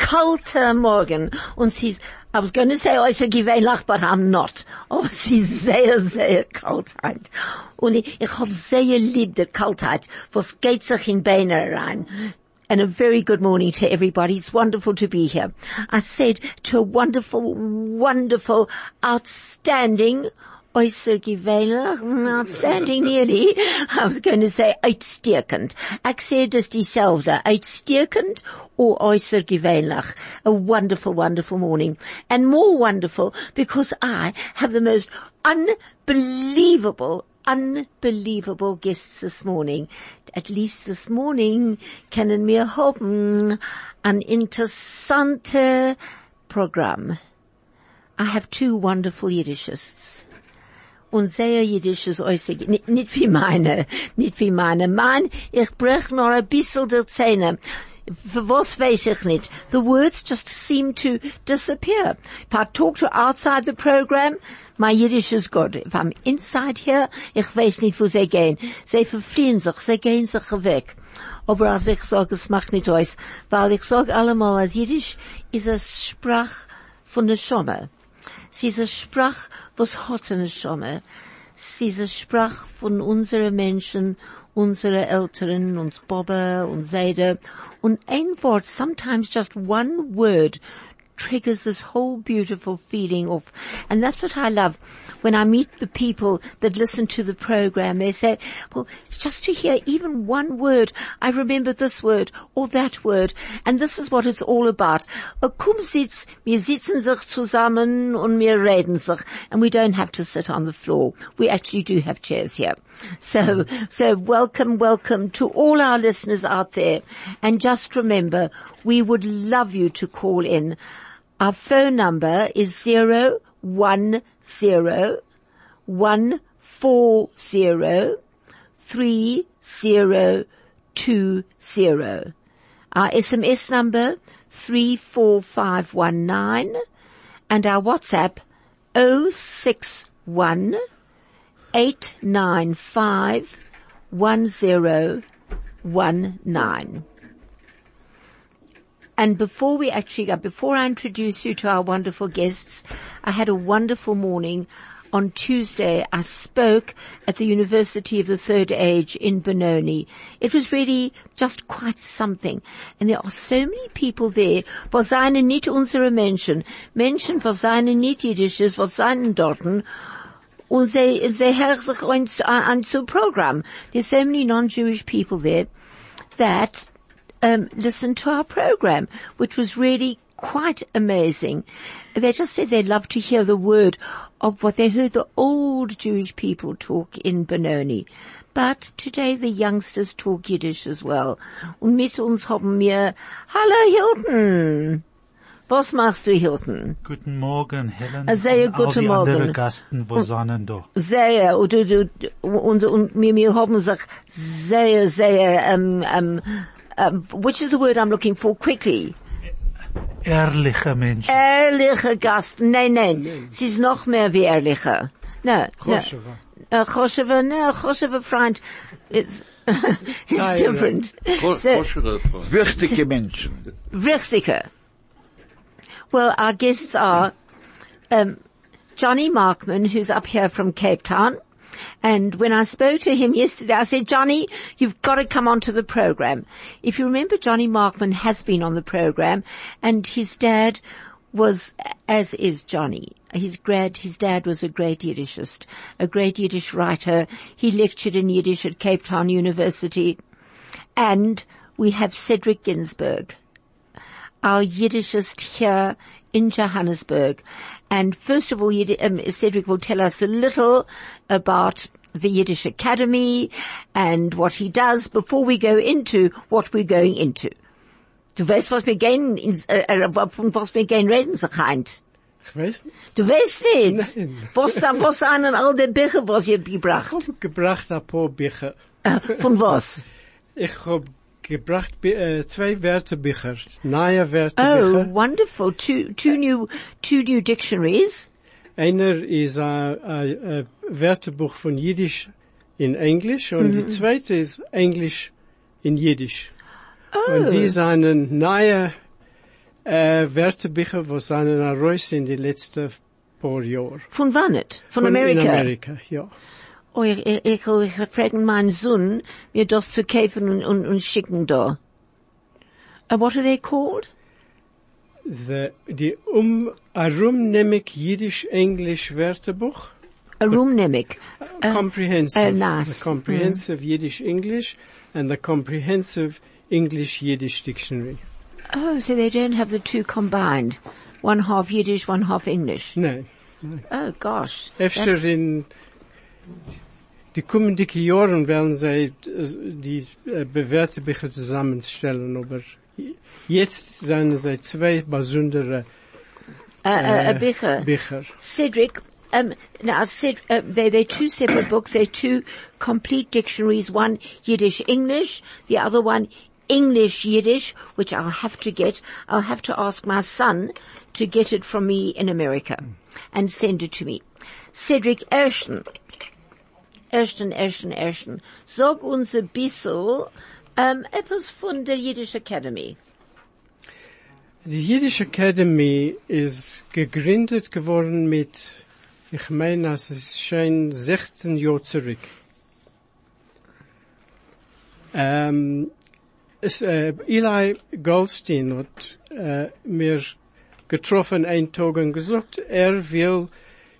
kalter Morgen. Und sie ist, I was going to say äußer gewöhnlich, but I'm not. Aber sie ist sehr, sehr Kaltheit. Und ich, ich hab sehr lieb der Kaltheit, was geht sich in Beine rein. And a very good morning to everybody. It's wonderful to be here. I said to a wonderful, wonderful, outstanding, äußergewöhnlich, mm, outstanding nearly. I was going to say uitstekend. Ik sê dis dieselfde, uitstekend or äußergewöhnlich. A wonderful, wonderful morning. And more wonderful because I have the most unbelievable unbelievable guests this morning. At least this morning können wir hoffen an interessante Programm. I have two wonderful Yiddishists und sehr jiddisches äußig, nicht, nicht wie meine, nicht wie meine. Mein, ich brech noch ein bisschen der Zähne. Was weiß ich nicht. The words just seem to disappear. If I talk to outside the program, my Yiddish is good. If I'm inside here, ich weiß nicht, wo sie gehen. Sie verfliehen sich, sie gehen sich weg. Aber als ich sage, es macht nicht aus, weil ich sage allemal, als Jiddisch ist es Sprach von der Schomme. Sie ist eine Sprach, was hat eine Schomme. Sie ist eine von unseren Menschen, unsere Eltern, uns Bobbe und Seide. Und ein Wort, sometimes just one word, triggers this whole beautiful feeling of, and that's what I love when I meet the people that listen to the program. They say, well, just to hear even one word, I remember this word or that word, and this is what it's all about. And we don't have to sit on the floor. We actually do have chairs here. So, so welcome, welcome to all our listeners out there. And just remember, we would love you to call in. Our phone number is zero one zero one four zero three zero two zero. Our SMS number three four five one nine and our WhatsApp oh six one eight nine five one zero one nine. And before we actually go, before I introduce you to our wonderful guests, I had a wonderful morning. On Tuesday, I spoke at the University of the Third Age in Benoni. It was really just quite something. And there are so many people there, was seien nicht unsere Menschen, Menschen, was seien nicht Jiddisches, was seien dorten, und sie, sie hören sich an, an äh, zu Programm. There's so many non-Jewish people there that um, listened to our program, which was really quite amazing. They just said they loved to hear the word of what they heard the old Jewish people talk in Benoni. But today the youngsters talk Yiddish as well. Und mit uns haben wir, hallo Hilton! Was machst du, Hilton? Guten Morgen, Helen. A sehr und all die Morgen. Gasten, wo sind da? Sehr, und, du, und, und wir, wir haben sich sehr, sehr, um, um, um, which is the word I'm looking for quickly? Ehrliche Menschen. Ehrliche Gast. Nein, nein. Sie ist noch mehr wie ehrliche. No, no. Chosheva. Uh, Chosheva, no, Chosheva Freund is, is different. So, Wichtige Menschen. Richtige. Well, our guests are, um, Johnny Markman, who's up here from Cape Town. And when I spoke to him yesterday, I said, Johnny, you've got to come onto the program. If you remember, Johnny Markman has been on the program and his dad was, as is Johnny, his grad, his dad was a great Yiddishist, a great Yiddish writer. He lectured in Yiddish at Cape Town University. And we have Cedric Ginsberg, our Yiddishist here in Johannesburg. And first of all, um, Cedric will tell us a little about the Yiddish Academy and what he does before we go into what we're going into. Du weißt, was wir gehen, äh, äh, von was wir gehen reden, sich heint. Ich weiß nicht. Du weißt nicht. Nein. Was da, was sind denn all die Bücher, was ihr gebracht? Ich hab gebracht ein paar Bücher. Äh, von was? Ich hab gebracht äh, zwei Wörterbücher. Neue Oh, Wörterbücher. wonderful. Two, two new, two new dictionaries. Einer ist ein, Wörterbuch von Jiddisch in Englisch und die zweite ist Englisch in Jiddisch. Und die sind neue äh, Wörterbücher, die sind in die letzten paar Jahre. Von wann? Von, In Amerika? Amerika, ja. Oh, ich, ich, ich, fragen meinen Sohn, mir das zu kaufen und, und, und schicken da. Uh, what are they called? The, die um, Arumnemic Jiddisch-Englisch Wörterbuch. A room nemic. comprehensive. uh, nice. The comprehensive Yiddish English and the comprehensive English Yiddish dictionary. Oh, so they don't have the two combined. One half Yiddish, one half English. No. Oh gosh. Efter in die kommenden Jahren werden sie äh, die äh, bewährte Bücher zusammenstellen, aber jetzt sind sie zwei besondere Uh, uh, a Bicher. Bücher. Cedric, um, now, Ced, uh, they, they're two separate books. They're two complete dictionaries. One Yiddish English, the other one English Yiddish, which I'll have to get. I'll have to ask my son to get it from me in America and send it to me. Cedric Ersten. Ersten, Ersten, Ersten. Sag uns ein bisschen, um, etwas von der Yiddish Academy. Die Yiddish Academy ist gegründet geworden mit, ich meine, es ist schon 16 Jahre zurück. Ähm, es, äh, Eli Goldstein hat äh, mir getroffen einen Tag und gesagt, er will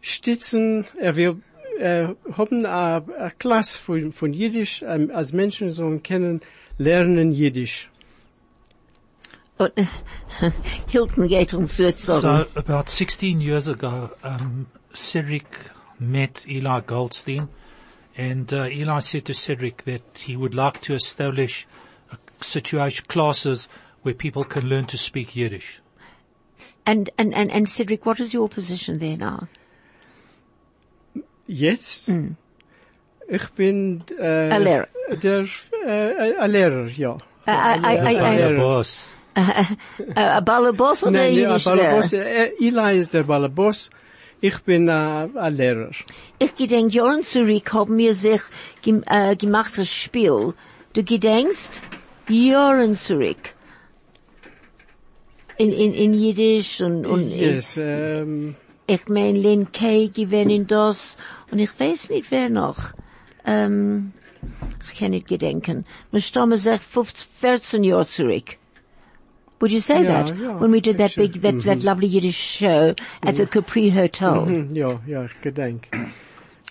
stützen, er will äh, haben eine Klasse von, von Jiddisch, ähm, als Menschen sollen kennen, lernen Jiddisch. Und, Hilton geht uns zu. So about 16 years ago, um, Cedric met Eli Goldstein, and uh, Eli said to Cedric that he would like to establish a situation classes where people can learn to speak Yiddish. And, and, and, and Cedric, what is your position there now? Jetzt? Ich bin äh, Ein Lehrer. Der äh, ein Lehrer, ja. I, I, I, I, Lehrer. boss. a, a balabos oder Nein, Jiddisch Ballerboss, Lehrer? äh, Eli ist der Ballerboss. Ich bin äh, ein Lehrer. Ich gedenk, Jahren zurück haben wir sich gem, äh, gemacht das Spiel. Du gedenkst, Jahren zurück. In, in, in Jiddisch und, und Yes, ähm, ich mein Len Kay gewinnen das und ich weiß nicht wer noch. Ähm, ich kann nicht gedenken. Wir stammen sich 15, 14 Jahre zurück. Would you say that? When we did that big, that, that lovely Yiddish show at the Capri Hotel. hm, ja, ja, ich gedenk.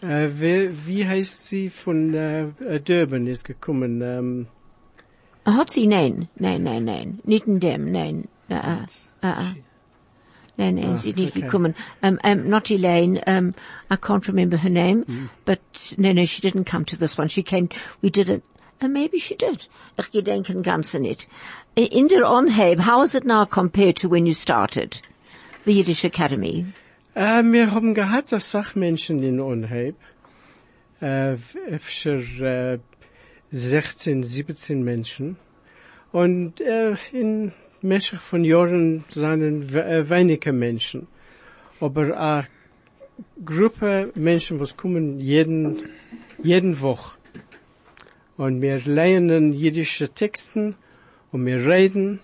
Äh, wie, wie heißt sie von äh, äh, Durban ist gekommen? Ähm, Hat sie? Nein, nein, nein, nein. Nicht in dem, nein. Uh, uh. Nein, nein, sie ist nicht okay. gekommen. Um, um, not Elaine, um, I can't remember her name, but no, no, she didn't come to this one. She came, we did it, and maybe she did. Ich gedenken ganze nicht. I- In der Onheb, how is it now compared to when you started? The Yiddish Academy. Äh, wir haben gehabt als Sachmenschen in Unheib. Äh, öfter äh, 16, 17 Menschen. Und äh, in Meschach von Jahren sind we- äh, Menschen. Aber eine Gruppe Menschen, was kommen jeden, jeden Woche. Und wir lernen jiddische Texten und wir reden.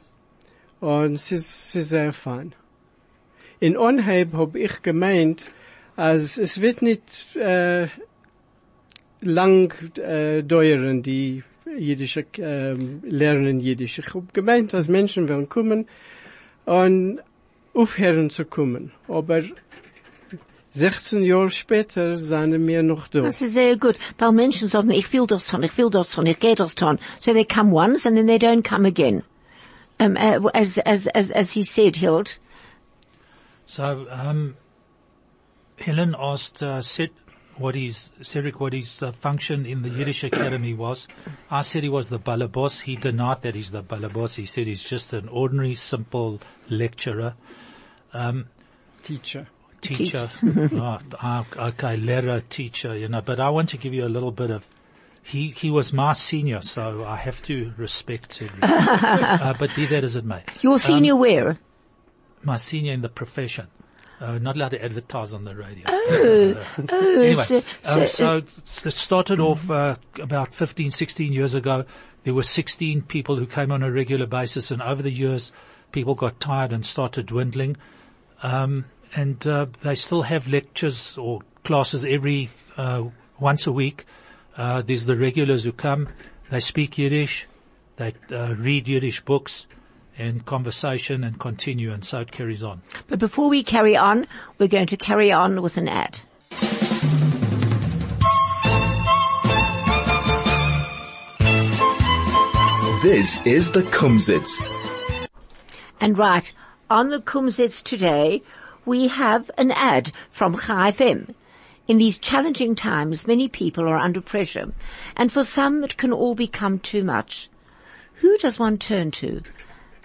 Und es ist, es ist sehr fein. In Onheib hab ich gemeint, als es wird nicht äh, lang äh, dauern, die jiddische ähm, lernen. Ich hab gemeint, dass Menschen werden kommen und aufhören zu kommen. Aber 16 Jahre später sind wir noch da. Das ist sehr gut. Weil Menschen sagen, ich will das tun, ich will das tun, ich gehe das tun. So they come once and then they don't come again. Um, uh, as, as, as, as he said, Hild, So, um, Helen asked, uh, Ced- what his, Cedric, what his uh, function in the Yiddish Academy was. I said he was the balabos. He denied that he's the balabos. He said he's just an ordinary, simple lecturer, Teacher. teacher. oh, okay, lehrer, teacher, you know, but I want to give you a little bit of, he, he was my senior, so I have to respect him. uh, but be that as it may. Your senior where? my senior in the profession. Uh, not allowed to advertise on the radio. Uh, anyway, so- um, so- so it started off uh, about 15, 16 years ago. There were 16 people who came on a regular basis, and over the years, people got tired and started dwindling. Um, and uh, they still have lectures or classes every uh, once a week. Uh, there's the regulars who come. They speak Yiddish. They uh, read Yiddish books and conversation and continue, and so it carries on. But before we carry on, we're going to carry on with an ad. This is the Kumzits. And right, on the Kumzits today, we have an ad from Chai FM. In these challenging times, many people are under pressure, and for some it can all become too much. Who does one turn to?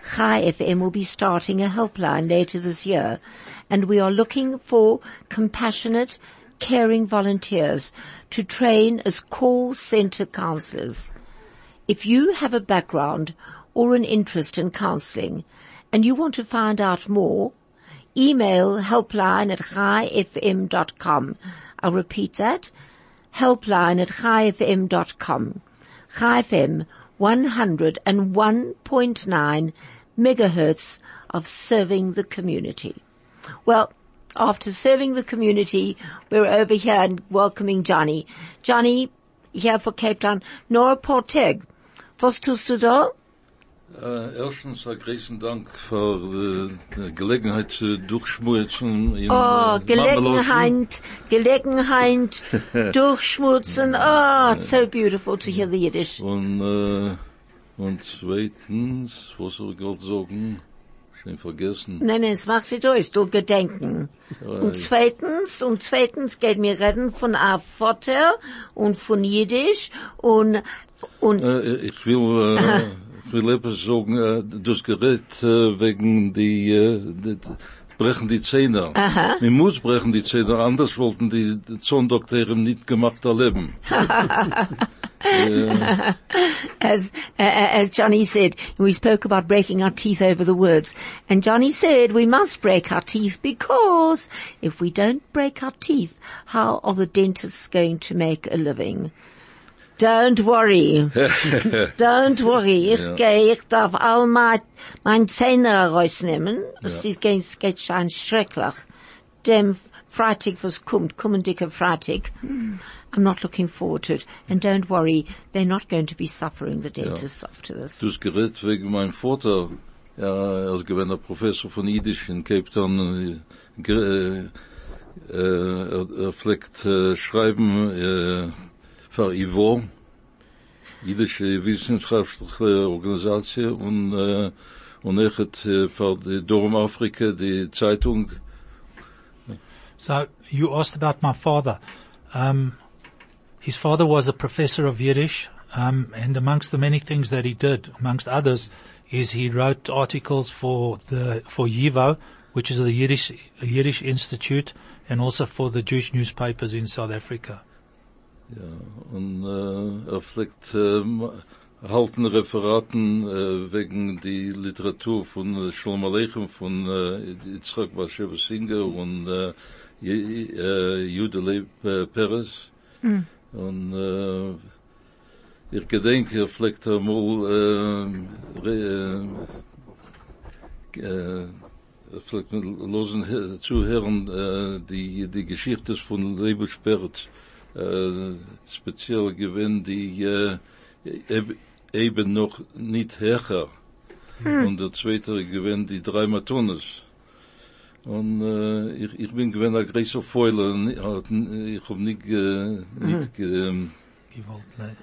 Chai FM will be starting a helpline later this year, and we are looking for compassionate, caring volunteers to train as call center counselors. If you have a background or an interest in counseling and you want to find out more, email helpline at chaifm.com. I'll repeat that. Helpline at chaifm.com. Chai FM 101.9 megahertz of serving the community. Well, after serving the community, we're over here and welcoming Johnny. Johnny, here for Cape Town. Nora Porteg. Was tust du da? Äh, erstens, ein großen Dank für die, die Gelegenheit zu durchschmutzen. in, Oh, eh, äh, Gelegenheit, Gelegenheit, durchschmutzen. Oh, ah, it's so beautiful to hear the Yiddish. Und, äh, eh, und zweitens, was soll ich gerade sagen? Schon vergessen. Nein, nein, es macht sie durch, du Gedenken. Und zweitens, und zweitens geht mir reden von a Vater und von Jiddisch und, und, Äh, ich will, äh, ich will etwas sagen, äh, das Gerät äh, wegen die, äh, die, die brechen die Zähne. Man muss brechen die Zähne, anders wollten die Zahndoktoren nicht gemacht erleben. as, uh, as Johnny said, we spoke about breaking our teeth over the words. And Johnny said we must break our teeth because if we don't break our teeth, how are the dentists going to make a living? Don't worry. Don't worry. Ich gehe, ich darf all mein, mein Zähne rausnehmen. Es ist geht, geht schon schrecklich. Dem Freitag, was kommt, kommen dicke Freitag. I'm not looking forward to it. And don't worry, they're not going to be suffering, the dentists, after this. Das Gerät wegen meinem Vater, ja, er ist gewesen Professor von Yiddish in Cape Town, äh, ge- äh, er, er pflegt äh, schreiben äh, für YIVO, Jiddische wissenschaftliche Organisation und, äh, und er hat äh, für die Afrika die Zeitung, So you asked about my father. Um, his father was a professor of Yiddish, um, and amongst the many things that he did, amongst others, is he wrote articles for the for YIVO, which is the Yiddish Yiddish Institute, and also for the Jewish newspapers in South Africa. Ja, und äh, er pflegt äh, halten Referaten äh, wegen die Literatur von äh, Shalom Aleichem von äh, Yitzchak Bashev Singer und äh, äh, Jude Leib äh, Peres. Und äh, ich gedenke, er pflegt einmal äh, re, äh, äh, er pflegt mit losen Zuhören äh, die, die Geschichte von Lebensperz äh, speziell gewinn die äh, eb- eben noch nicht höher. Und der zweite gewinn die drei Matones. Und äh, ich, ich bin gewinn ein großer Feuler. und Ich hab ich hab nicht, äh, nicht ähm, Gewalt, nee.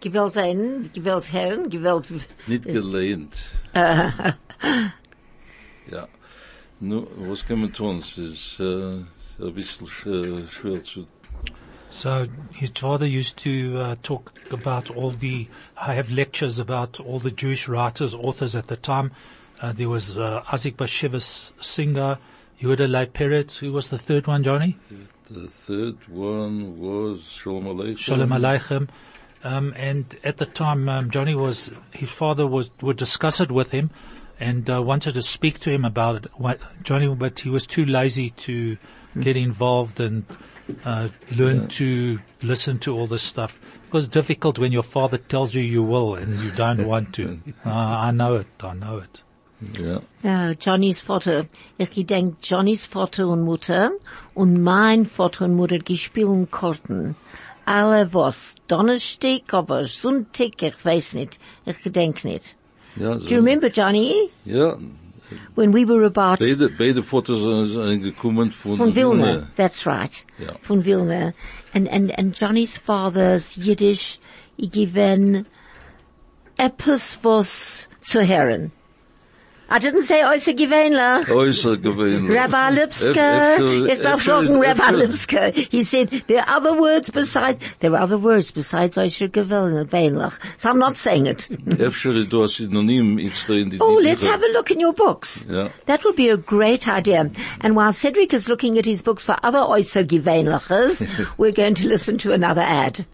Gewalt einen, gewalt Herren, gewalt, nicht gelehnt. ja. Nu, was kann man tun? Es ist, äh, ein bisschen schwer zu, So his father used to uh, talk about all the, I have lectures about all the Jewish writers, authors at the time. Uh, there was uh, Isaac Bashevis Singer, Yehuda Peretz. Who was the third one, Johnny? the third one was Shalom Aleichem. Shalom Aleichem. Um, and at the time, um, Johnny was, his father was, would discuss it with him and uh, wanted to speak to him about it. Johnny, but he was too lazy to get involved and uh, learn to listen to all this stuff. It was difficult when your father tells you you will and you don't want to. Uh, I know it. I know it. Ja. Ja, Johnnys Vater. Ich gedenk Johnnys Vater und Mutter und mein Vater und Mutter gespielen Karten. Alle was. Donnerstag, aber Sonntag, ich weiß nicht. Ich gedenk nicht. Ja, Do you remember, Johnny? Ja, When we were about beide, beide Fotos sind, gekommen von, von Vilna. That's right. Ja. Von Vilna. And, and, and Johnny's father's Yiddish, given etwas was zu hören. I didn't say äußer gewöhnlich. Äußer gewöhnlich. Rabbi Lipska, ich darf Rabbi Lipska. He said, there are other words besides, there are other words besides äußer gewöhnlich. So I'm not saying it. Efter du Synonym jetzt da Oh, let's have a look in your books. Ja. That would be a great idea. And while Cedric is looking at his books for other äußer gewöhnliches, we're going to listen to another ad.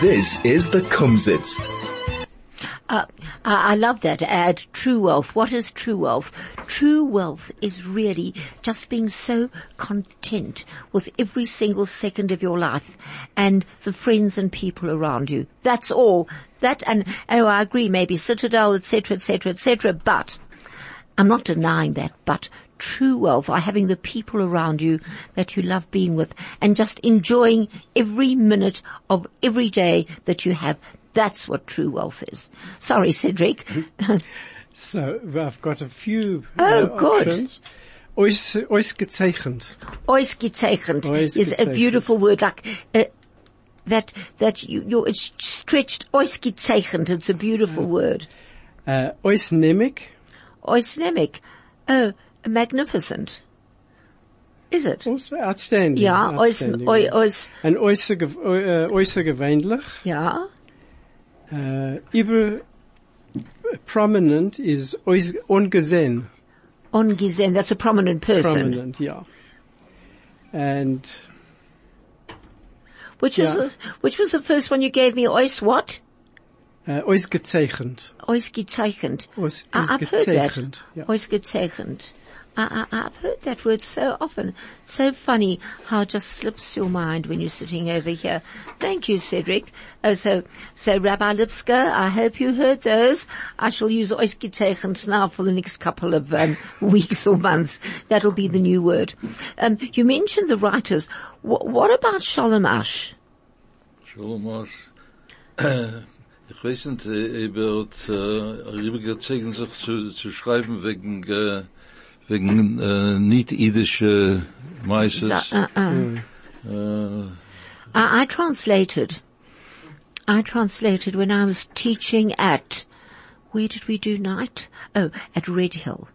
This is the Kumzits. Uh, I love that ad, true wealth. What is true wealth? True wealth is really just being so content with every single second of your life and the friends and people around you. That's all. That and, oh, I agree, maybe Citadel, etc., etc., etc., but I'm not denying that, but true wealth are having the people around you that you love being with and just enjoying every minute of every day that you have. That's what true wealth is. Sorry, Cedric. So I've got a few Oh, uh, good. options. Ois, is a beautiful word, like, uh, that, that you, you're, it's stretched, ausgezeichnet, it's a beautiful word. Uh, ausnehmig. Ausnehmig. Oh, magnificent. Is it? Also outstanding. Ja, outstanding. oi, aus, And äußerge- äh, äußergewöhnlich. ja. Uh, über prominent is ois- ungesehen. Ungesehen, that's a prominent person. Prominent, yeah. And Which was the, which was the first one you gave me? Ois what? uh, ausgezeichnet. Ausgezeichnet. Aus, I- I've heard that. ausgezeichnet. Yeah. Ausgezeichnet. I, I, I've heard that word so often. So funny how it just slips your mind when you're sitting over here. Thank you, Cedric. Oh, so, so Rabbi Lipska, I hope you heard those. I shall use ausgezeichnet now for the next couple of um, weeks or months. That'll be the new word. Um, you mentioned the writers. Wh- what about Sholem Ash? Shalom Asch. Ich weiß nicht, er wird, äh, rübergezogen sich zu, zu schreiben wegen, äh, wegen, äh, nicht-idische Meisters. Uh, uh. Äh, I, I translated. I translated when I was teaching at, where did we do night? Oh, at Red Hill.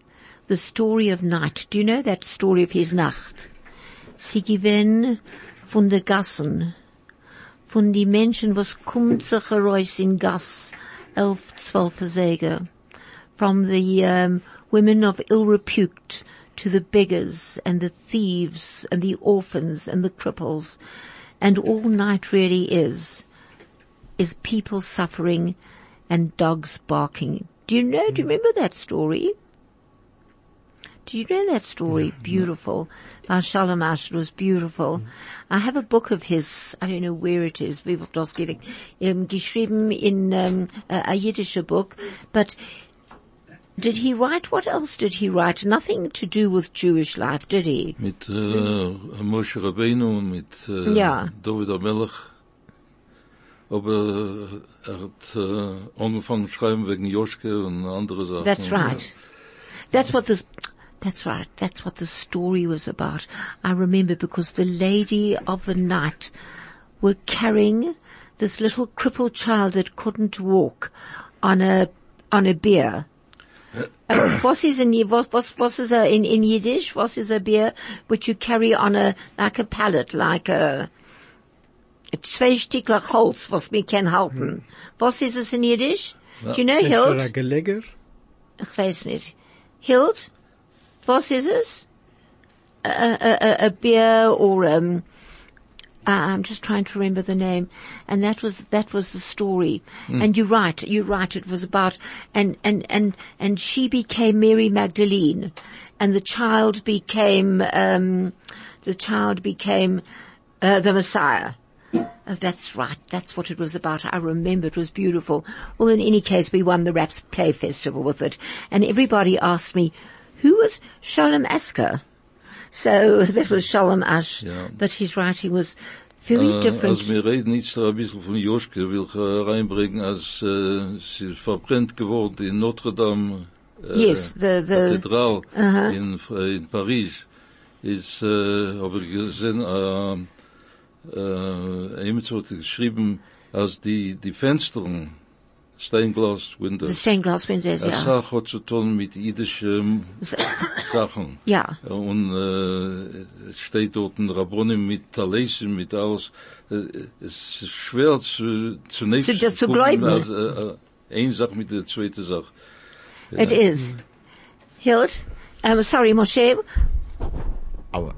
The story of night. Do you know that story of his Nacht? Sie gewinnen von der Gassen, von die Menschen, was kommt sich heraus in Gass, elf, zwölf Säge. From the um, women of ill repute to the beggars and the thieves and the orphans and the cripples. And all night really is, is people suffering and dogs barking. Do you know, do you remember that story? Do you know that story? Beautiful. By Shalom Ash, it was beautiful. I have a book of his, I don't know where it is, wird das gelegt, um, geschrieben in um, a, a Yiddish book, but did he write, what else did he write? Nothing to do with Jewish life, did he? mit, äh, Moshe Rabbeinu, mit, uh, äh, Ja. David Amelech. Aber er hat, äh, angefangen schreiben wegen Joschke und andere Sachen. That's right. That's what this, that's right. That's what the story was about. I remember because the lady of the night were carrying this little crippled child that couldn't walk on a, on a bier. uh, was is in was was was is a, in in Yiddish? Was is a beer which you carry on a like a pallet, like a zwei Stückler Holz, was wir can halten. Was ist es in Yiddish? Do you know, Ist Hild? ein Geleger? Ich weiß nicht. Hild? Was ist es? A, a, a, a beer or, um, uh, I'm just trying to remember the name. And that was, that was the story. And you're right, you're right, it was about, and, and, and, and she became Mary Magdalene. And the child became, um, the child became, uh, the Messiah. Oh, that's right. That's what it was about. I remember it was beautiful. Well, in any case, we won the Raps Play Festival with it. And everybody asked me, who was Shalom Asker? So that was Shalom Ash. Yeah. But he's right, he was very Äh, different. als wir reden jetzt ein bisschen von Joschke, will ich äh, reinbringen, als äh, sie verbrennt geworden in Notre Dame äh, Yes, the- the- Kathedral Uh-huh. in, in Paris, ist, äh, habe ich gesehen, äh, äh, geschrieben, als die, die Fenstern, Steinglas the Windows, stained glass windows, yeah. Sache hat zu tun mit jüdischen Sachen. Yeah. Und äh, es steht dort ein Rabbonim mit Talesim, mit alles. Äh, Es ist schwer zu, zunächst Zu- das zu gucken, glauben. als, äh, äh, eine Sache mit der zweiten Sache. It is. Hild? Um, sorry, Moshe. Wa-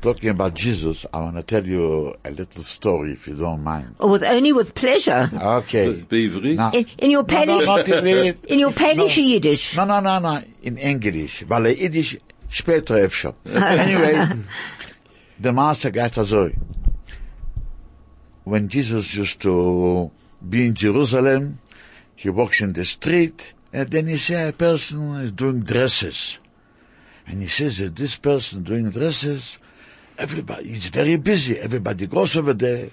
Talking about Jesus, I want to tell you a little story, if you don't mind. Oh, with, only with pleasure. Okay. Beivri? Now, In, in your no, no, Polish, not in it. in your Polish No. Yiddish. No, no, no, no, in English. Weil Yiddish später öfter. Anyway, the master got so. When Jesus used to be in Jerusalem, he walks in the street, and then he see a person is doing dresses. And he says that this person doing dresses, everybody, is very busy. Everybody goes over there,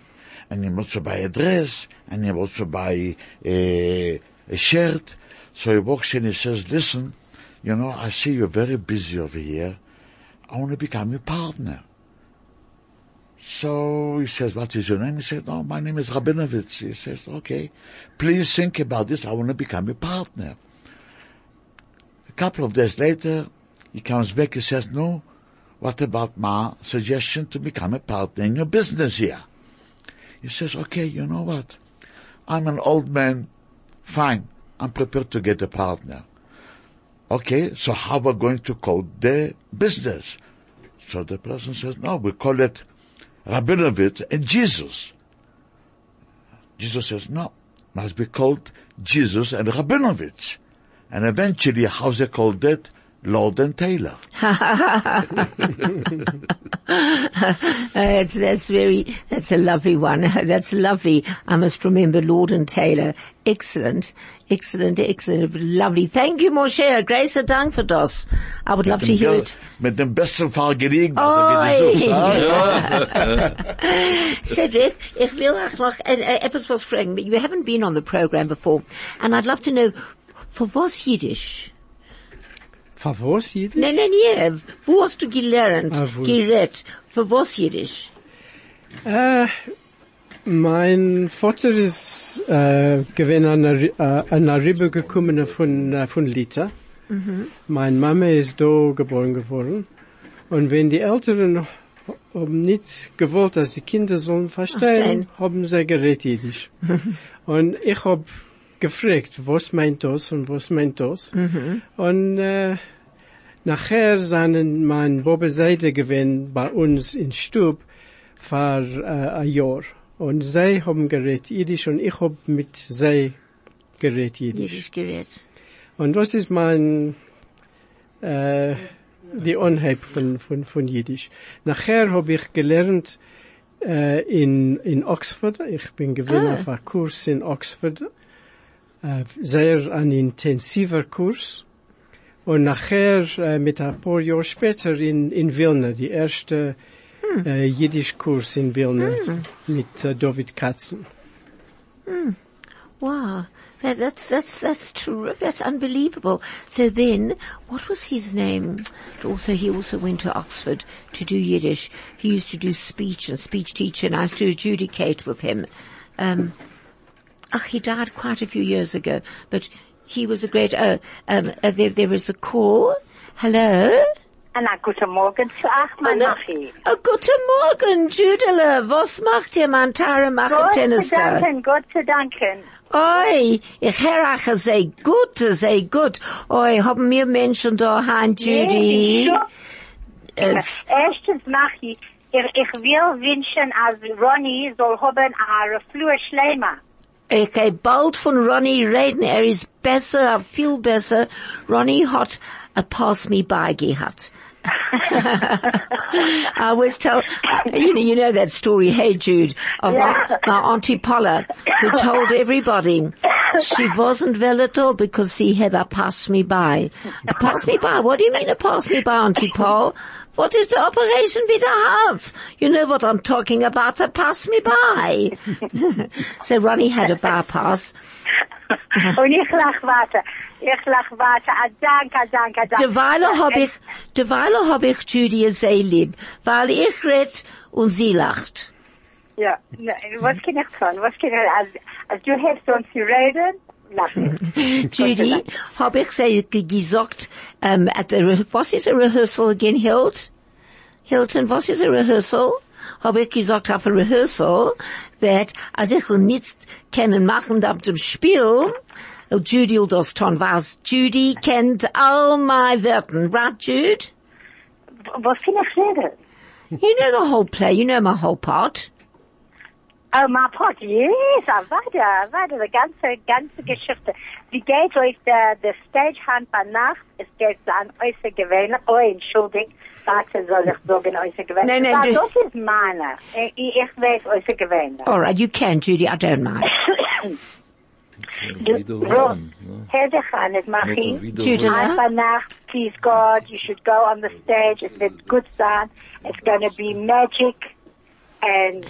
and he wants to buy a dress, and he wants to buy a, eh, a shirt. So he walks in, he says, listen, you know, I see you're very busy over here. I want to become your partner. So he says, what is your name? He said, oh, my name is Rabinovich. He says, okay, please think about this. I want to become your partner. A couple of days later, he comes back, he says, no, what about my suggestion to become a partner in your business here? He says, okay, you know what? I'm an old man. Fine. I'm prepared to get a partner. Okay, so how are we going to call the business? So the person says, no, we call it Rabinovich and Jesus. Jesus says, no, must be called Jesus and Rabinovich. And eventually, how's they called that? Lord and Taylor. Uh, that's, that's very, that's a lovely one. That's lovely. I must remember Lord and Taylor. Excellent. Excellent, excellent, lovely. Thank you, Moshe. Grace Dank for das. I would love to hear it. Mit dem besten Fall gelegen, Oh, wie du yeah. suchst? Cedric, ich will auch noch äh, etwas was fragen. You haven't been on the program before. And I'd love to know, for was Yiddish? Für was Jiddisch? Nein, nein, ja. Wo hast du gelernt, Ah, gerät? Für was Yiddish? Äh, mein Vater ist äh, gewesen an der, äh, Ribe gekommen von, äh, von Lita. Meine Mama ist da geboren geworden. Und wenn die Eltern haben nicht gewollt, dass die Kinder sollen verstehen, Verstehen. haben sie geredet Jiddisch. und ich hab gefragt, was meint das und was meint das? Und äh, nachher sind mein Bobbe Seite gewesen bei uns in Stub für äh, ein Jahr. Und sie haben geredet Jiddisch und ich hab mit sie geredet Jiddisch. Yiddish gerät. Und das ist mein, äh, die Unheib von, von, von Jiddisch. Nachher habe ich gelernt, äh, in, in Oxford. Ich bin gewesen Ah. auf einem Kurs in Oxford. Äh, sehr ein intensiver Kurs. Und nachher, äh, mit ein paar später in, in Wilna, die erste, äh, Jiddisch-Kurs in Wilna mit äh, David Katzen. Wow. That, that's, that's, that's true. That's unbelievable. So then, what was his name? Also, he also went to Oxford to do Yiddish. He used to do speech and speech teacher and I used to adjudicate with him. Um, ach, he died quite a few years ago, but He was a great, oh, um, uh, there, there was a call. Hello? Anna, guten Morgen zu Achmann, Machi. Oh, guten Morgen, Judele. Was macht ihr, mein Tare, machen Gott zu Tennis da? danken, Gott zu danken. Oi, ich euch sehr gut, sehr gut. Oi, haben wir Menschen da, Han Judy? Nee, Es- Erstens, Machi, ich, ich will wünschen, als Ronny soll haben eine Flur Schleimer. Kann bald von Ronnie reden. Er ist besser, viel besser. Ronnie hat a pass me by gehabt. I was tell, you know, you know that story, Hey Jude, of Yeah. my auntie Paula, who told everybody she wasn't well at all because he had a pass me by. A pass me by? What do you mean a pass me by, auntie Paul? What is the operation with the heart? You know what I'm talking about, a pass me by. so Ronnie had a bypass. Und ich lach weiter. Ich lach weiter. A dank, a dank, a dank. Derweile hab ich, derweile hab ich Judy sehr lieb, weil ich red und sie lacht. Ja, was kann ich tun? Was kann ich, als, als du hast uns zu reden, lach ich. Judy, hab ich gesagt, um, at the, was is a rehearsal again, Hilt? Hilton, was is a rehearsal? Hab ich gesagt auf a rehearsal, that, als ich nichts kennen machen ab dem Spiel, oh, Judy will das tun, was Judy kennt all my Wörter, right Jude? Was kann ich reden? You know the whole play, you know my whole part. Oh, my part, yes, ah, weiter, weiter, die ganze, ganze Geschichte. Wie geht euch der, der Stagehand bei Nacht? Es geht an äußergewöhnlich, oh, entschuldigt, warte, soll ich sagen äußergewöhnlich? Nein, nein, du- das ist meine. Ich, ich weiß äußergewöhnlich. Alright, you can, Judy, I don't mind. Wiederholen. ne? Hör dich an, es mach Muss ich. wiederholen. Judy. Einfach Nacht, please God, you should go on the stage, es wird gut sein, it's gonna be magic, and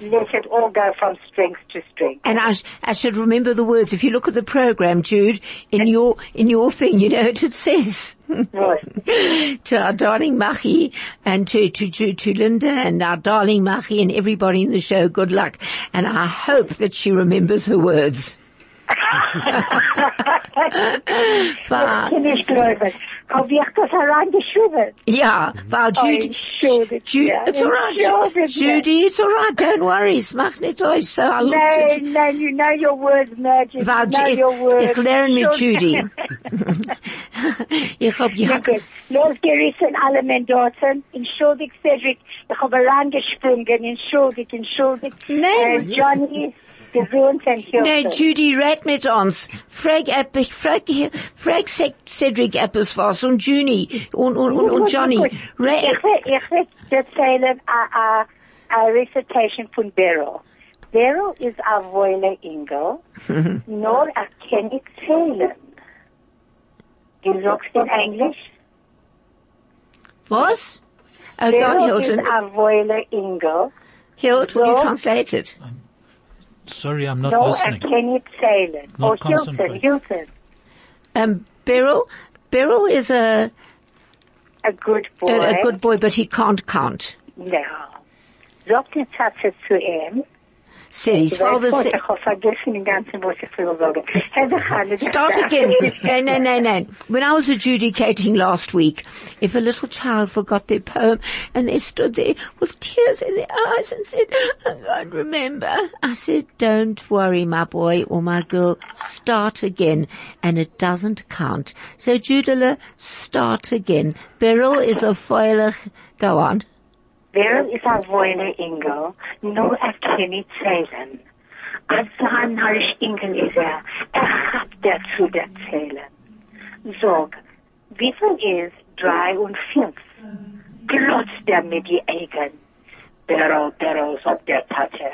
let it all go from strength to strength. And I, sh- I should remember the words. If you look at the program, Jude, in your, in your thing, you know what it says. To our darling Machi and to, to, to, to Linda and our darling Machi and everybody in the show, good luck. And I hope that she remembers her words. But, Kann ich glauben. Hab ich das yeah, well, Oh, Judy, Judy, ja, it's alright. Judy, it's alright. Don't worry. Es macht nicht euch. So I looked at Nein, nein, you know your words, Magic. Weil know ich- your words. ich lerne mit Judy. Ich hab, Ja, ja, gut. Losgerissen er alle Mendozen. Entschuldigt, Cedric. Ich habe herangesprungen. Entschuldigt, entschuldigt. Nein. Johnny, gesund und hilfe. Nee, Judy, red mit uns. Frag, frag, frag Cedric etwas was und Junie und, und, und, und Johnny. Ich will, ich will erzählen a, a, a recitation von Beryl. Beryl ist a Wohle Ingel, nur a kann ich zählen. Du sagst in Englisch? was? Oh, Beryl ist Hilton. a Wohle Ingel, Hilt, will you translate it? Sorry, I'm not nur a listening. kann ich zählen. Not Oh, Hilton. Hilton, Um, Beryl, Beryl is a, a good boy. a, a good boy, but he can't count. No. Sagt die Tatze zu ihm, Said his Ich weiß father nicht, said, ich habe vergessen den ganzen, was ich will sagen. Herr de Khan, Start again. No, no, no, no. When I was adjudicating last week, if a little child forgot their poem and they stood there with tears in their eyes and said, oh, I can't remember, I said, don't worry, my boy or my girl, start again. And it doesn't count. So Judela, start again. Beryl is a foiler. Go on. Is a Wohle Ingel, nur er kann nicht zählen. Als ein Harisch Ingel ist er, er hat dazu erzählen. Sag, wie viel ist drei und fünf? Glotzt er mit die Augen. Beryl, Beryl, sagt der Tate,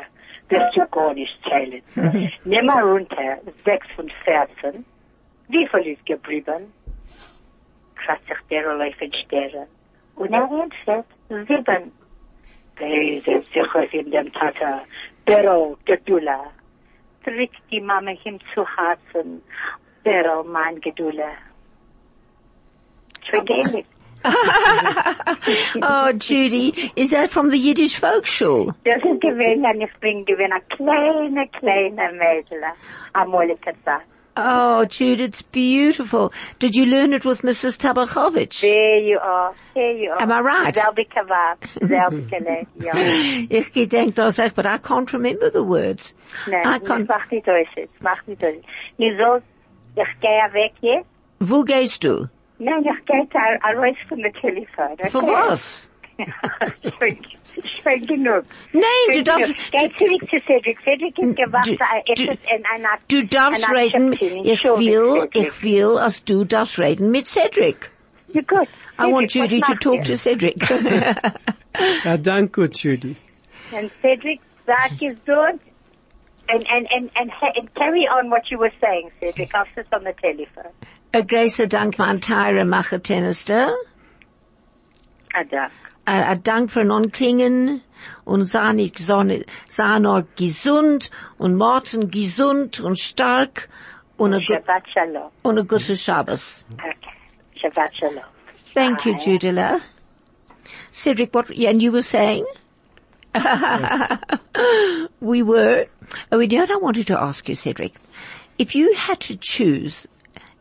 wirst du gar nicht zählen. Nimm mal runter, sechs und vierzehn. Wie viel ist geblieben? Kratzt sich Beryl auf den Stirn. Und er entfällt sieben. Hey, sind sicher in Tata. Pero, Gedula. Drückt die Mama ihm zu Herzen. Pero. Vergeh. Oh, Judy, is that from the Yiddish folk shul? Das ist gewesen, ich bin gewesen, ein kleiner, kleiner Mädel. Am Molika sagt. Oh, Jude, it's beautiful. Did you learn it with Mrs. Tabachovich? There you are. There you are. Am I right? Selbe kebab. Selbe kele. Ja. Ich gedenk das echt, but I can't remember the words. Nein, I can't. mach nicht durch jetzt. Mach nicht durch. Du sollst, ich gehe weg jetzt. Wo gehst du? Nein, ich gehe da raus von der Telefon. Okay? Für was? Schon schon genug. Nein, du Schon darfst, genug. Geh zurück zu Cedric. Cedric ist gewacht, du- er du- ist in einer, du darfst einer reden, Chipchen. ich Entschuldigung, will, Cedric. ich will, als du darfst reden mit Cedric. Ja, gut. I want Cedric, Judy was to macht talk ihr? to Cedric. Ja, danke, Judy. And Cedric, sag gesund. And, and, and, and, ha- and carry on what you were saying, Cedric. I'll sit on the telephone. A großer Dank, mein teurer Machertennister. Ada. Ein ein Dank für non-klingen und sei nicht sonne, sei noch gesund und Martin gesund und stark und a Shabbat shalom. und a gute Shabbos. Okay. Shabbat shalom. Thank you, Judila. Cedric, what, and you were saying? we were, oh, you know I wanted to ask you, Cedric? If you had to choose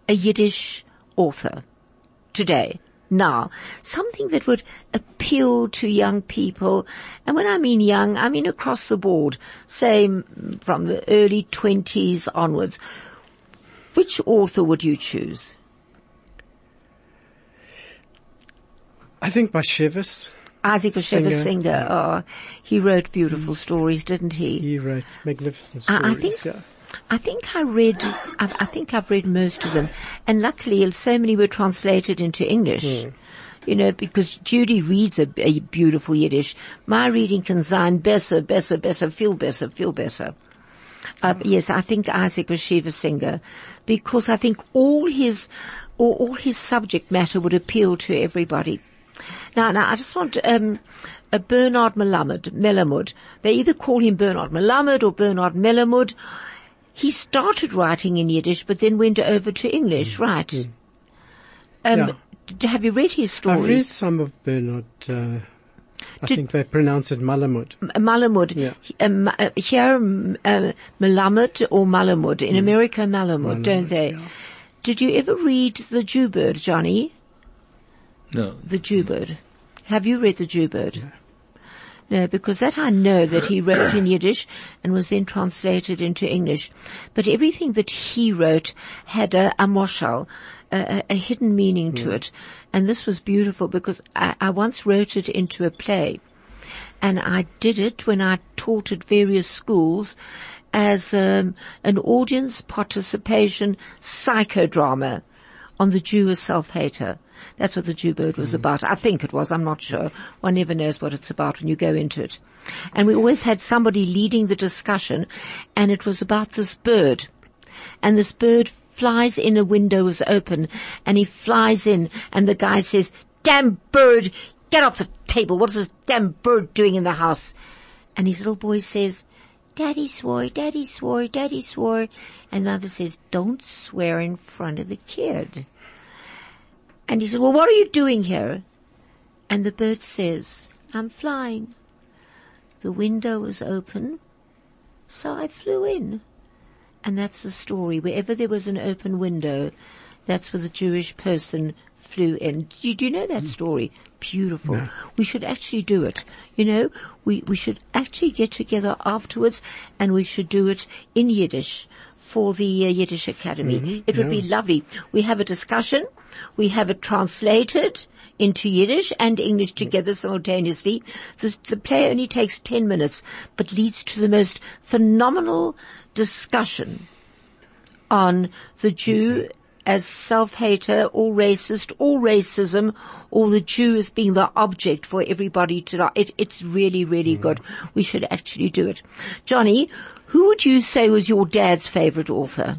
a Yiddish author today, now, something that would appeal to young people, and when I mean young, I mean across the board, say mm, from the early twenties onwards, which author would you choose? I think Bashevis, Isaac Bashevis Singer. Singer, oh, he wrote beautiful stories, didn't he? he wrote magnificent I- stories. I think- yeah. I think I read, I, I think I've read most of them, and luckily so many were translated into English. You know, because Judy reads a, a beautiful Yiddish. My reading can sound better, better, better, feel better, feel better. Uh, yes, I think Isaac Bashevis Singer, because I think all his, all, all his subject matter would appeal to everybody. Now, now, I just want, um, a Bernard Melamed, Melamud. They either call him Bernard Melamed or Bernard Melamud. He started writing in Yiddish, but then went over to English, right? Um, Yeah. have you read his stories? I read stories? some of Bernard, uh, I Did- think they pronounce it Malamud. Malamud. Yeah. Um, uh, here, um, uh, Melamed or Malamud. In America, Malamud, don't they? yeah. Did you ever read The Jewbird, Johnny? No. The Jewbird. Have you read The Jewbird? No, because that I know that he wrote in Yiddish and was then translated into English. But everything that he wrote had a, a moshal, a, a, hidden meaning to it. And this was beautiful because I, I once wrote it into a play. And I did it when I taught at various schools as um, an audience participation psychodrama on the Jew as self-hater. That's what the Jew bird was hmm. about. I think it was. I'm not sure. One never knows what it's about when you go into it. And we always had somebody leading the discussion and it was about this bird. And this bird flies in, a window is open and he flies in and the guy says, damn bird, get off the table. What is this damn bird doing in the house? And his little boy says, Daddy swore, Daddy swore, Daddy swore. And the other says, don't swear in front of the kid. And he said, well, what are you doing here? And the bird says, I'm flying. The window was open, so I flew in. And that's the story. Wherever there was an open window, that's where the Jewish person flew in. Do you, do you know that hmm. story? Beautiful. We should actually do it. You know, we, we should actually get together afterwards and we should do it in Yiddish for the uh, Yiddish Academy. it would be lovely. We have a discussion. We have it translated into Yiddish and English together simultaneously. The, the play only takes 10 minutes, but leads to the most phenomenal discussion on the Jew as self-hater or racist or racism or the Jew as being the object for everybody to. It, it's really, really good. We should actually do it. Johnny, who would you say was your dad's favorite author?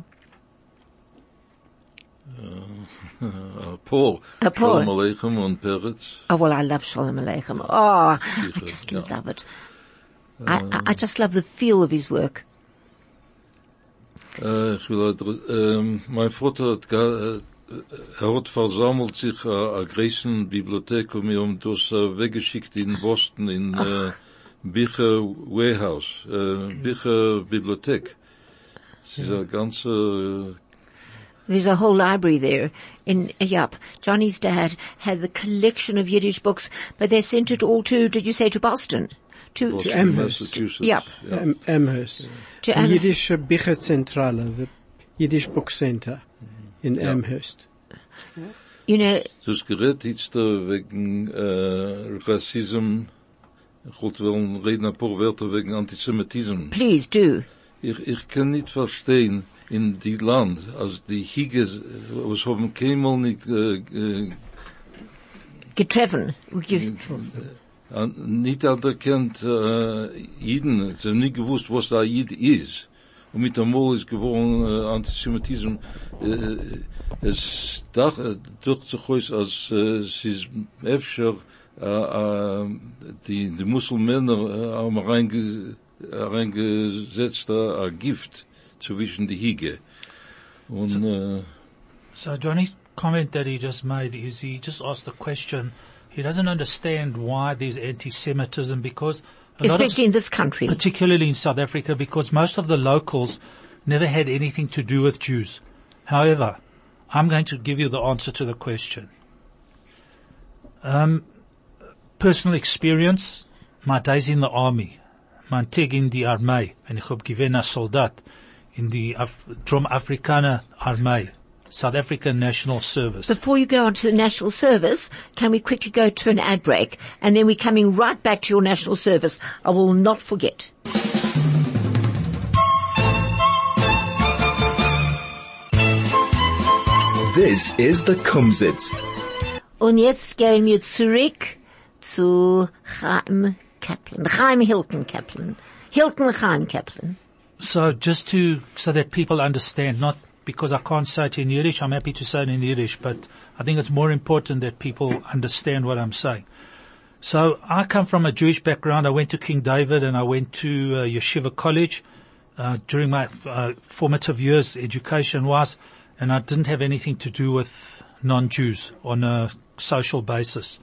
Uh, uh Paul. Uh, Paul. Shalom Aleichem und Peretz. Oh, well, I love Shalom Aleichem. Oh, I just yeah. love it. I, I, I um, just love the feel of his work. Äh, ich will, adre- um, mein Vater hat, ga- äh, er hat versammelt sich äh, a, a größen Bibliothek um und wir haben das äh, weggeschickt in Boston in äh, Bücher Warehouse, uh, äh, Bücher Bibliothek. Es ist eine ganze uh, There's a whole library there in Yup. Johnny's dad had the collection of Yiddish books, but they sent it all to, did you say to Boston? To, Boston, to Amherst. Massachusetts. Yep. Ja. Am- Amherst. To Die Am- Jiddische Bücherzentrale, the Yiddish Book Center mm-hmm. in Amherst. you know, Du hast geredet jetzt da wegen äh, Rassism. Ich wollte wel reden ein paar Wörter wegen Antisemitismus. please do. Ich, ich kann nicht verstehen, in die Land, als die Hige, was haben keinmal nicht äh, äh, Getreffen. Ge- an- nicht anerkannt äh, Jiden, sie haben nicht gewusst, was da Jid ist. Und mit dem Mal ist geworden äh, Antisemitismus. Äh, es dach, äh, durch sich aus, als äh, es ist öfter äh, äh, Uh, uh, die, die Muselmänner äh, uh, haben reinge, äh, reingesetzt äh, ein Gift zwischen die Hige. Und äh, So Johnny's comment that he just made is he just asked the question. He doesn't understand why there's anti-Semitism because a lot of, Especially in this country. particularly in South Africa, because most of the locals never had anything to do with Jews. However, I'm going to give you the answer to the question. Um, personal experience, my days in the army, mein Tag in die Armee, en ich hab gewesen als Soldat in die Af Drum Afrikaner Armee, South African National Service. Before you go on to the national service, can we quickly go to an ad break? And then we're coming right back to your national service. I will not forget. This is the Kumzits. Und jetzt gehen wir zurück zu Chaim Kaplan. Chaim Hilton Kaplan. Hilton Chaim Kaplan. So just to, so that people understand, not because I can't say it in Yiddish, I'm happy to say it in Yiddish, but I think it's more important that people understand what I'm saying. So I come from a Jewish background. I went to King David and I went to uh, Yeshiva College uh, during my uh, formative years, education-wise, and I didn't have anything to do with non-Jews on a social basis.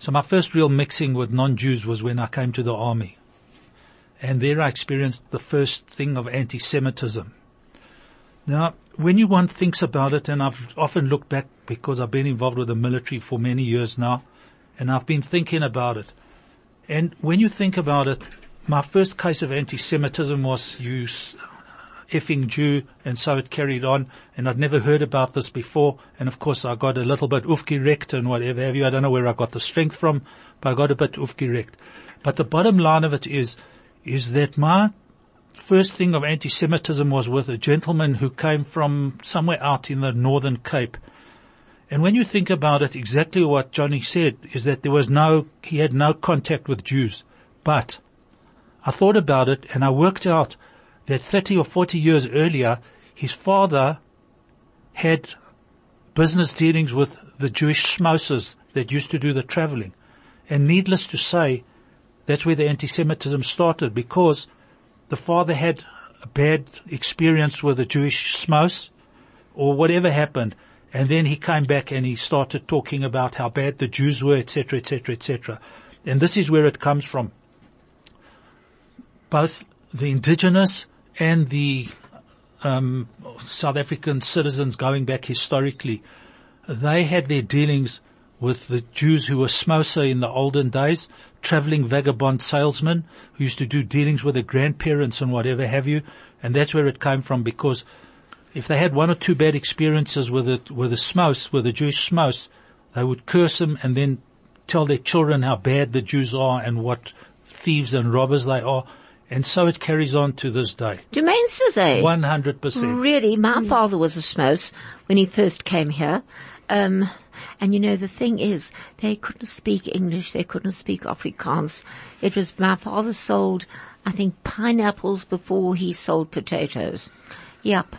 So my first real mixing with non-Jews was when I came to the army. And there I experienced the first thing of anti-Semitism. Now, when you one thinks about it, and I've often looked back because I've been involved with the military for many years now, and I've been thinking about it. And when you think about it, my first case of anti-Semitism was you effing Jew, and so it carried on, and I'd never heard about this before, and of course I got a little bit aufgeregt and whatever have you, I don't know where I got the strength from, but I got a bit aufgeregt. But the bottom line of it is, is that my first thing of anti-Semitism was with a gentleman who came from somewhere out in the Northern Cape. And when you think about it, exactly what Johnny said is that there was no, he had no contact with Jews. But I thought about it and I worked out that 30 or 40 years earlier, his father had business dealings with the Jewish schmoesers that used to do the traveling. And needless to say, that's where the anti-Semitism started because the father had a bad experience with a Jewish schmoes or whatever happened. And then he came back and he started talking about how bad the Jews were, etc., etc., etc. And this is where it comes from. Both the indigenous and the um, South African citizens going back historically, they had their dealings with the Jews who were smosa in the olden days, traveling vagabond salesmen who used to do dealings with their grandparents and whatever have you. And that's where it came from because if they had one or two bad experiences with it, with the smos, with the Jewish smos, they would curse them and then tell their children how bad the Jews are and what thieves and robbers they are. And so it carries on to this day. Meinst es, eh? 100%. Really, my father was a smos when he first came here. Um, and you know, the thing is, they couldn't speak English, they couldn't speak Afrikaans. It was, my father sold, I think, pineapples before he sold potatoes. Yep.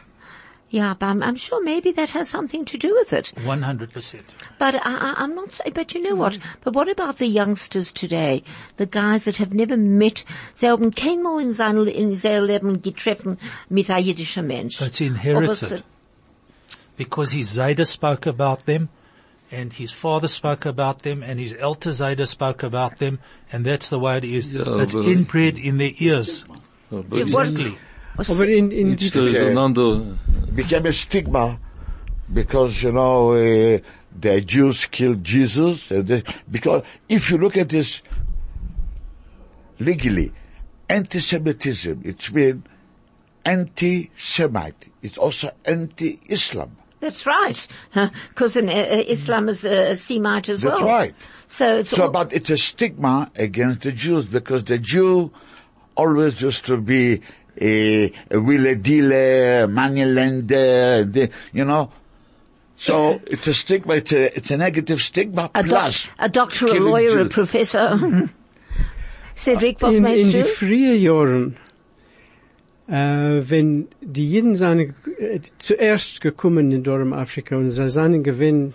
Yeah, but I'm, I'm sure maybe that has something to do with it. 100%. But I, I, I'm not saying, but you know what? But what about the youngsters today? The guys that have never met, sie haben keinmal in sein, in sein Leben getreffen mit einem jüdischen Mensch. It's inherited. because his Zayda spoke about them, and his father spoke about them, and his elder Zayda spoke about them, and that's the way it is. Yeah, it's inbred in their ears. aber Ja, what- Exactly. Was- Aber in, in Jetzt die, äh, einander, became a stigma because, you know, uh, the Jews killed Jesus. Uh, they, because if you look at this legally, anti-Semitism, it's been anti-Semite. It's also anti-Islam. That's right. Because uh, Islam is a Semite as That's well. That's right. So it's So, but it's a stigma against the Jews because the Jew always used to be a, a wheeler dealer, money lender, the, you know. So it's a stigma. It's a it's a negative stigma. a, doc- a doctor, a lawyer, a professor. Cedric, was in, meinst in die du? frühen Jahren, äh, eh, wenn die Jeden seine, äh, eh, zuerst gekommen in Dorm Afrika und sie seinen Gewinn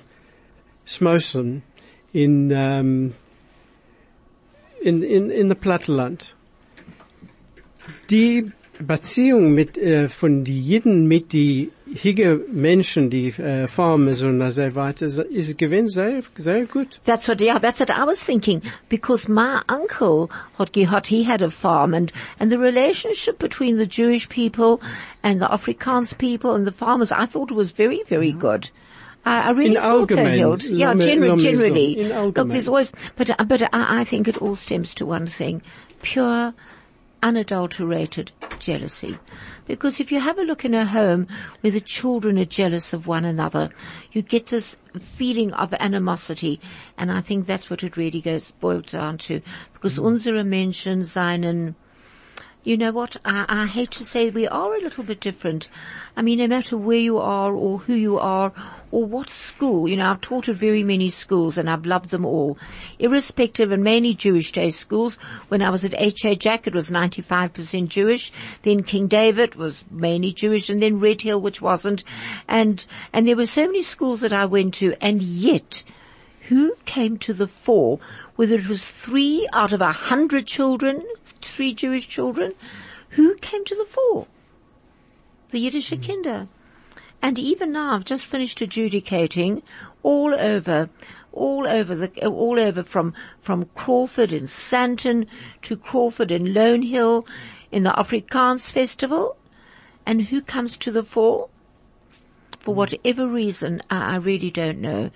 smosen in, ähm, in, in, in der Platteland. Die Beziehung mit, äh, von die Jeden mit die hige Menschen, die äh, Farmers und so weiter, ist gewinn sehr, sehr gut. That's what, yeah, that's what I was thinking. Because my uncle, had gehad, he had a farm and, and the relationship between the Jewish people and the Afrikaans people and the farmers, I thought it was very, very mm-hmm. good. I, I really In thought so, Hild. Yeah, lass generally, lass mir so. generally. In Look, there's always, but, but I, I think it all stems to one thing. Pure, unadulterated jealousy. Because if you have a look in a home where the children are jealous of one another, you get this feeling of animosity. And I think that's what it really goes, boiled down to. Because hmm. unsere Menschen seinen, you know what? I, I hate to say we are a little bit different. I mean, no matter where you are or who you are or what school, you know, I've taught at very many schools and I've loved them all. Irrespective and mainly Jewish day schools. When I was at H.A. Jack, it was 95% Jewish. Then King David was mainly Jewish and then Red Hill, which wasn't. And, and there were so many schools that I went to and yet, who came to the fore, whether it was three out of a hundred children, three Jewish children, who came to the fore? The Yiddish hmm. Kinder. And even now, I've just finished adjudicating all over, all over the, all over from, from Crawford in Sandton to Crawford in Lone Hill in the Afrikaans Festival. And who comes to the fore? for hmm. whatever reason, I, I really don't know.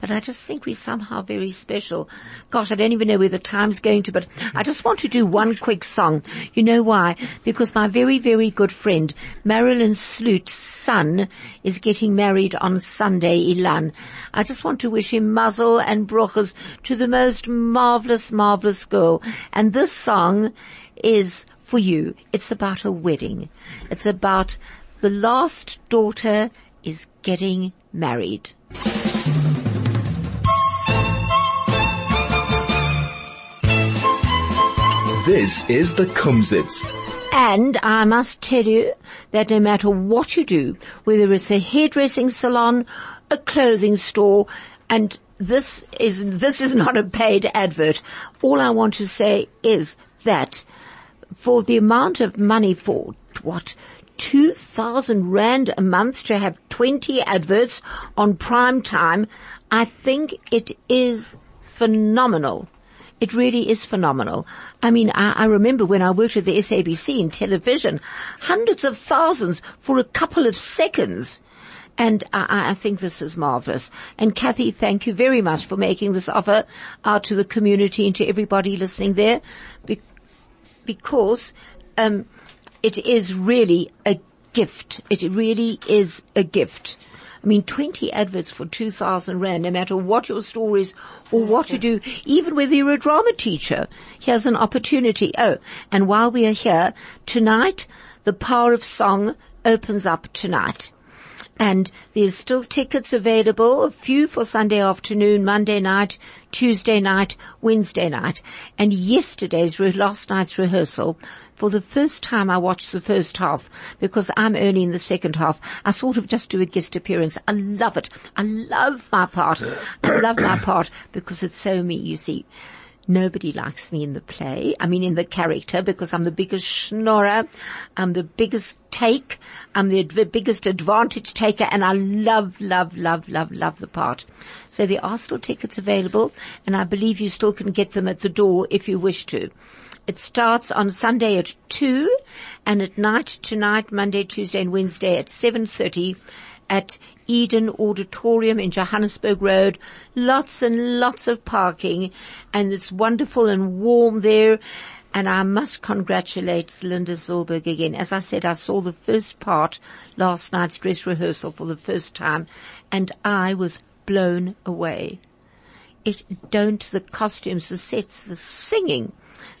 But I just think we're somehow very special. Gosh, I don't even know where the time's going to, but I just want to do one quick song. You know why? Because my very, very good friend, Marilyn Sloot's son, is getting married on Sunday, Ilan. I just want to wish him muzzle and bruches to the most marvelous, marvelous girl. And this song is for you. It's about a wedding. It's about the last daughter is getting married. This is the Kumzits. And I must tell you that no matter what you do, whether it's a hairdressing salon, a clothing store, and this is, this is not a paid advert. All I want to say is that for the amount of money for what? 2000 rand a month to have 20 adverts on prime time, I think it is phenomenal. It really is phenomenal. I mean, I, I remember when I worked at the SABC in television, hundreds of thousands for a couple of seconds. And I, I think this is marvelous. And Kathy, thank you very much for making this offer out to the community and to everybody listening there, be- because um, it is really a gift. It really is a gift. I mean, 20 adverts for 2,000 Rand, no matter what your store is or what you do, even whether you're a drama teacher, here's an opportunity. Oh, and while we are here, tonight, the power of song opens up tonight. And there's still tickets available, a few for Sunday afternoon, Monday night, Tuesday night, Wednesday night. And yesterday's, last night's rehearsal, for the first time I watched the first half because I'm early in the second half. I sort of just do a guest appearance. I love it. I love my part. I love my part because it's so me, you see. Nobody likes me in the play. I mean, in the character because I'm the biggest schnorrer. I'm the biggest take. I'm the adv- biggest advantage taker and I love, love, love, love, love the part. So there are still tickets available and I believe you still can get them at the door if you wish to. It starts on Sunday at 2 and at night tonight, Monday, Tuesday and Wednesday at 7.30 at Eden Auditorium in Johannesburg Road. Lots and lots of parking and it's wonderful and warm there. And I must congratulate Linda Zolberg again. As I said, I saw the first part last night's dress rehearsal for the first time and I was blown away. It don't, the costumes, the sets, the singing.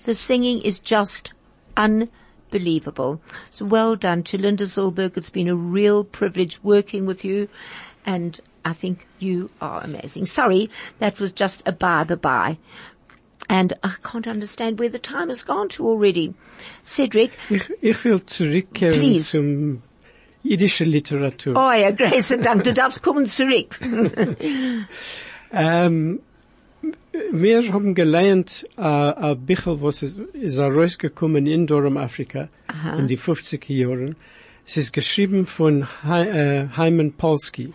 The singing is just unbelievable. So well done to Linda Zolberg. It's been a real privilege working with you and I think you are amazing. Sorry, that was just a by the by. And I can't understand where the time has gone to already. Cedric, Ich, ich will zurückkehren uh, Please. zum jiddische Literatur. oh ja, Grace, Dank, du darfst kommen zurück. Ähm, um, wir haben gelernt, äh, ein Bichel, was ist, ist herausgekommen in Durham, Afrika, in die 50er Jahren. Es ist geschrieben von He äh, Hyman Polsky.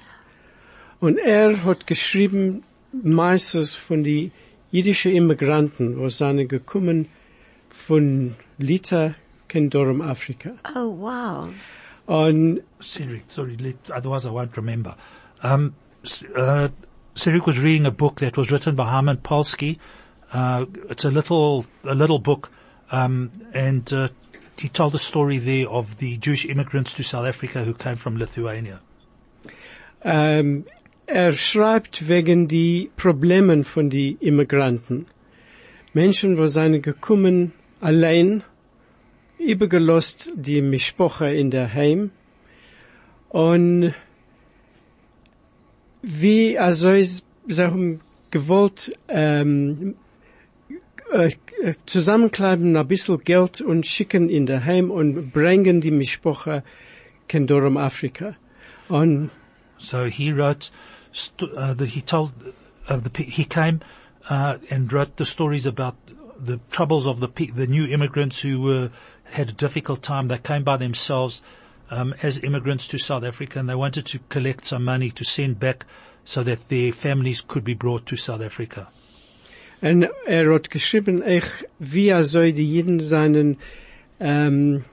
Und er hat geschrieben meistens von die jüdischen Immigranten, was seine gekommen von Lita in Durham, Afrika. oh wow. Und Cedric, sorry, let, otherwise I won't remember. Um, uh, Cedric was reading a book that was written by Harman Polsky. Uh, it's a little, a little book, um, and uh, he told the story there of the Jewish immigrants to South Africa who came from Lithuania. Ähm, er schreibt wegen die Problemen von die Immigranten. Menschen, wo seine gekommen allein, übergelost die Mischpoche in der Heim und wie also ist, sie haben gewollt ähm, äh, zusammenkleiben ein bisschen Geld und schicken in der Heim und bringen die Mischpoche Durham Afrika. Und So he wrote, uh, that he told, uh, the, he came, uh, and wrote the stories about the troubles of the the new immigrants who were, had a difficult time. They came by themselves, um, as immigrants to South Africa and they wanted to collect some money to send back so that their families could be brought to South Africa. En er hat geschrieben, ich, wie er soll die Jeden seinen, ähm,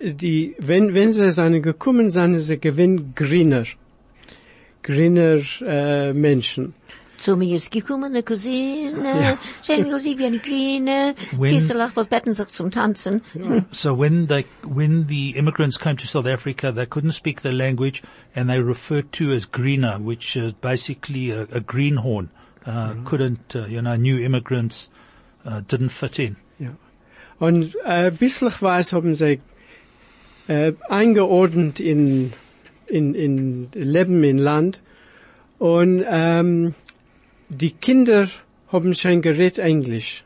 die, wenn, wenn sie seine gekommen sind, sie gewinn grüner, grüner, äh, Menschen. Zu mir ist gekommen, eine Cousine, schön mir sie wie eine Grüne, When- was betten sich zum Tanzen. So when they, when the immigrants came to South Africa, they couldn't speak the language and they referred to as greener, which is basically a, a greenhorn. Uh, couldn't, uh, you know, new immigrants, uh, didn't fit in. Ja. Und äh, bisslich weiß haben sie äh, eingeordnet in, in, in Leben in Land. Und ähm, die Kinder haben schon geredet Englisch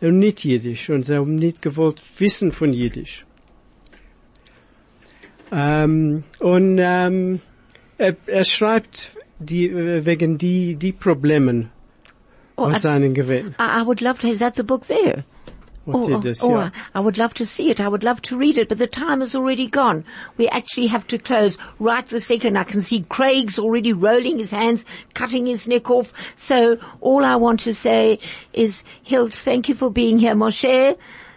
und nicht Jiddisch. Und sie haben nicht gewollt wissen von Jiddisch. Ähm, und ähm, er, er schreibt die, äh, wegen die, die Problemen, Oh, I, seinen gewählt. I would love to, is that the book there? Was oh, das, oh, ja. Oh, I would love to see it. I would love to read it, but the time is already gone. We actually have to close right the second. I can see Craig's already rolling his hands, cutting his neck off. So all I want to say is, Hilt, thank you for being here, Moshe.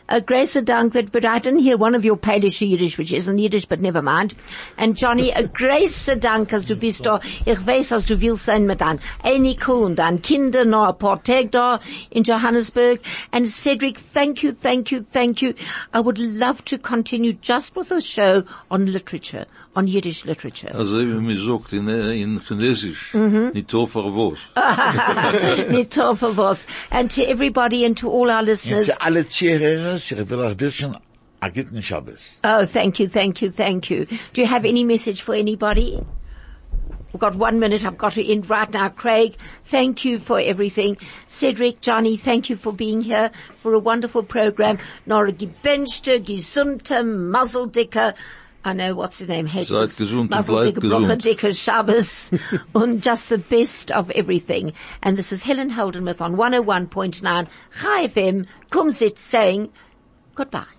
A grace I didn't hear one of your Polish Yiddish, which isn't Yiddish, but never mind. And Johnny, a grace dank, als du bist da. Ich weiß, als du willst sein mit an Enikel und an Kinder noch ein paar Tage da in Johannesburg. And Cedric, thank you, thank you, thank you. I would love to continue just with a show on literature, on Yiddish literature. Also wie man sagt in, in Chinesisch, mhm. nicht so verwurst. Nicht so für was. And to everybody and to all our Und listeners. für alle Zuhörer, ich will euch wünschen, a guten Shabbos. Oh, thank you, thank you, thank you. Do you have any message for anybody? We've got one minute. I've got to end right now. Craig, thank you for everything. Cedric, Johnny, thank you for being here for a wonderful program. Nora gebenchte, gesunte, muzzledicker. I know what's his name. Hates Seid us. gesund und Muzzledicker, bleibt gesund. Brochedicker, Shabbos, and just the best of everything. And this is Helen Holdenmuth on 101.9 Chai FM, Kumzits saying goodbye.